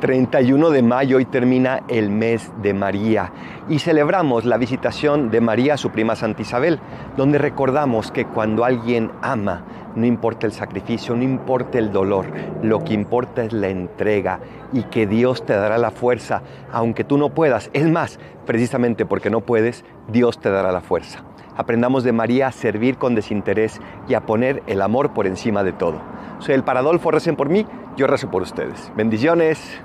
31 de mayo hoy termina el mes de María y celebramos la visitación de María a su prima Santa Isabel, donde recordamos que cuando alguien ama, no importa el sacrificio, no importa el dolor, lo que importa es la entrega y que Dios te dará la fuerza, aunque tú no puedas. Es más, precisamente porque no puedes, Dios te dará la fuerza. Aprendamos de María a servir con desinterés y a poner el amor por encima de todo. Soy el Paradolfo, recen por mí, yo rezo por ustedes. Bendiciones.